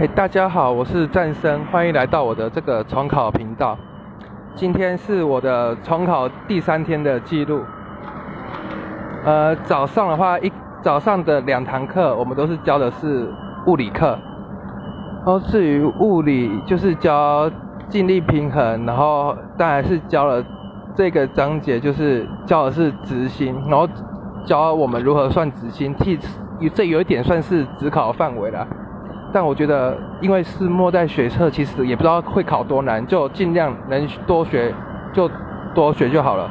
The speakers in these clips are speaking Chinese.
嘿，大家好，我是战生，欢迎来到我的这个重考频道。今天是我的重考第三天的记录。呃，早上的话，一早上的两堂课，我们都是教的是物理课。然后至于物理，就是教静力平衡，然后当然是教了这个章节，就是教的是直心，然后教我们如何算直心，替这有一点算是只考范围了。但我觉得，因为是末代学测，其实也不知道会考多难，就尽量能多学就多学就好了。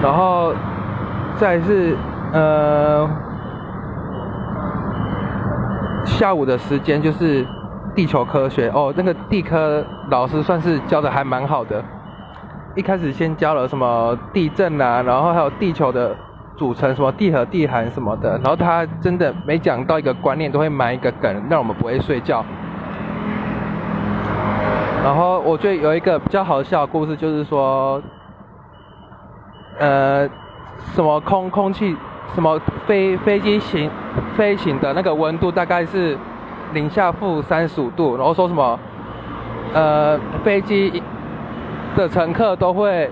然后再是呃下午的时间就是地球科学哦，那个地科老师算是教的还蛮好的。一开始先教了什么地震啊，然后还有地球的。组成什么地核地函什么的，然后他真的每讲到一个观念都会埋一个梗，让我们不会睡觉。然后我觉得有一个比较好笑的故事，就是说，呃，什么空空气，什么飞飞机行飞行的那个温度大概是零下负三十五度，然后说什么，呃，飞机的乘客都会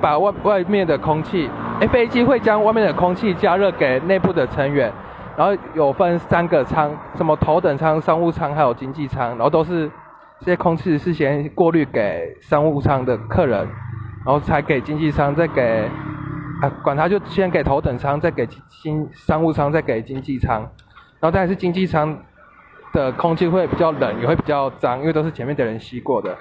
把外外面的空气。哎，飞机会将外面的空气加热给内部的成员，然后有分三个舱，什么头等舱、商务舱还有经济舱，然后都是这些空气事先过滤给商务舱的客人，然后才给经济舱，再给啊管他就先给头等舱，再给经商务舱，再给经济舱，然后但是经济舱的空气会比较冷，也会比较脏，因为都是前面的人吸过的。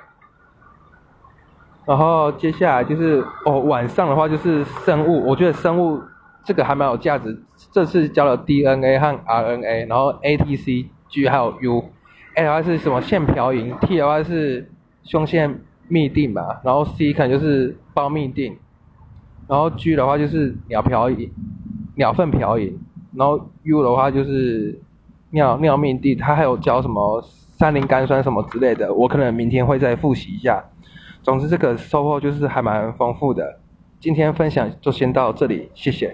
然后接下来就是哦，晚上的话就是生物，我觉得生物这个还蛮有价值。这次教了 DNA 和 RNA，然后 A、T、C、G 还有 U，A 的话是什么腺嘌呤，T 的话是胸腺嘧啶吧，然后 C 可能就是胞嘧啶，然后 G 的话就是鸟嘌呤，鸟粪嘌呤，然后 U 的话就是尿尿嘧啶，它还有教什么三磷甘酸什么之类的，我可能明天会再复习一下。总之，这个收获就是还蛮丰富的。今天分享就先到这里，谢谢。